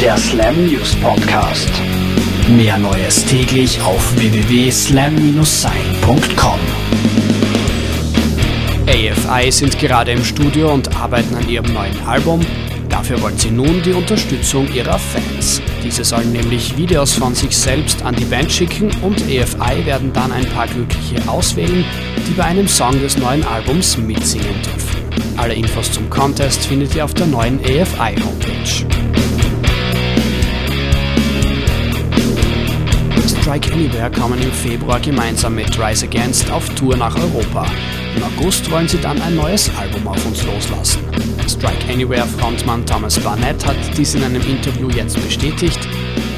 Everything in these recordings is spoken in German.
Der Slam News Podcast. Mehr Neues täglich auf www.slam-sein.com. AFI sind gerade im Studio und arbeiten an ihrem neuen Album. Dafür wollen sie nun die Unterstützung ihrer Fans. Diese sollen nämlich Videos von sich selbst an die Band schicken und AFI werden dann ein paar Glückliche auswählen, die bei einem Song des neuen Albums mitsingen dürfen. Alle Infos zum Contest findet ihr auf der neuen AFI Strike Anywhere kommen im Februar gemeinsam mit Rise Against auf Tour nach Europa. Im August wollen sie dann ein neues Album auf uns loslassen. Strike Anywhere Frontmann Thomas Barnett hat dies in einem Interview jetzt bestätigt.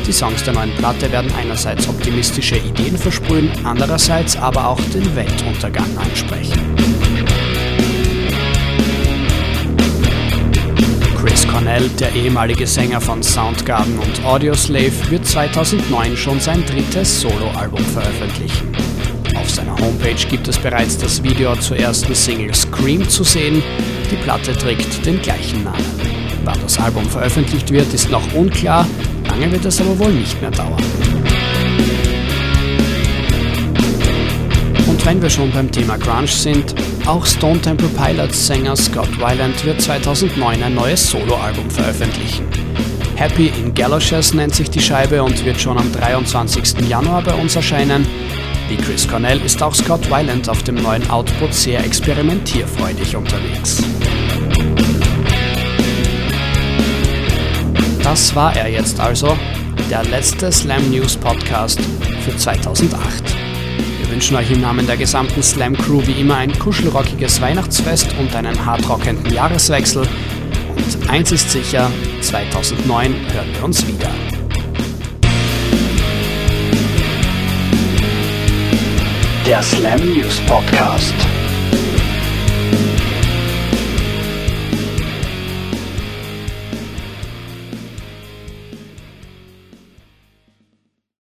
Die Songs der neuen Platte werden einerseits optimistische Ideen versprühen, andererseits aber auch den Weltuntergang ansprechen. Cornell, der ehemalige Sänger von Soundgarden und Audioslave, wird 2009 schon sein drittes Soloalbum veröffentlichen. Auf seiner Homepage gibt es bereits das Video zur ersten Single Scream zu sehen. Die Platte trägt den gleichen Namen. Wann das Album veröffentlicht wird, ist noch unklar, lange wird es aber wohl nicht mehr dauern. Wenn wir schon beim Thema Grunge sind, auch Stone Temple Pilots Sänger Scott Weiland wird 2009 ein neues Soloalbum veröffentlichen. Happy in Galoshes nennt sich die Scheibe und wird schon am 23. Januar bei uns erscheinen. Wie Chris Cornell ist auch Scott Weiland auf dem neuen Output sehr experimentierfreudig unterwegs. Das war er jetzt also, der letzte Slam News Podcast für 2008. Wir wünschen euch im Namen der gesamten Slam Crew wie immer ein kuschelrockiges Weihnachtsfest und einen hartrockenden Jahreswechsel. Und eins ist sicher, 2009 hören wir uns wieder. Der Slam News Podcast.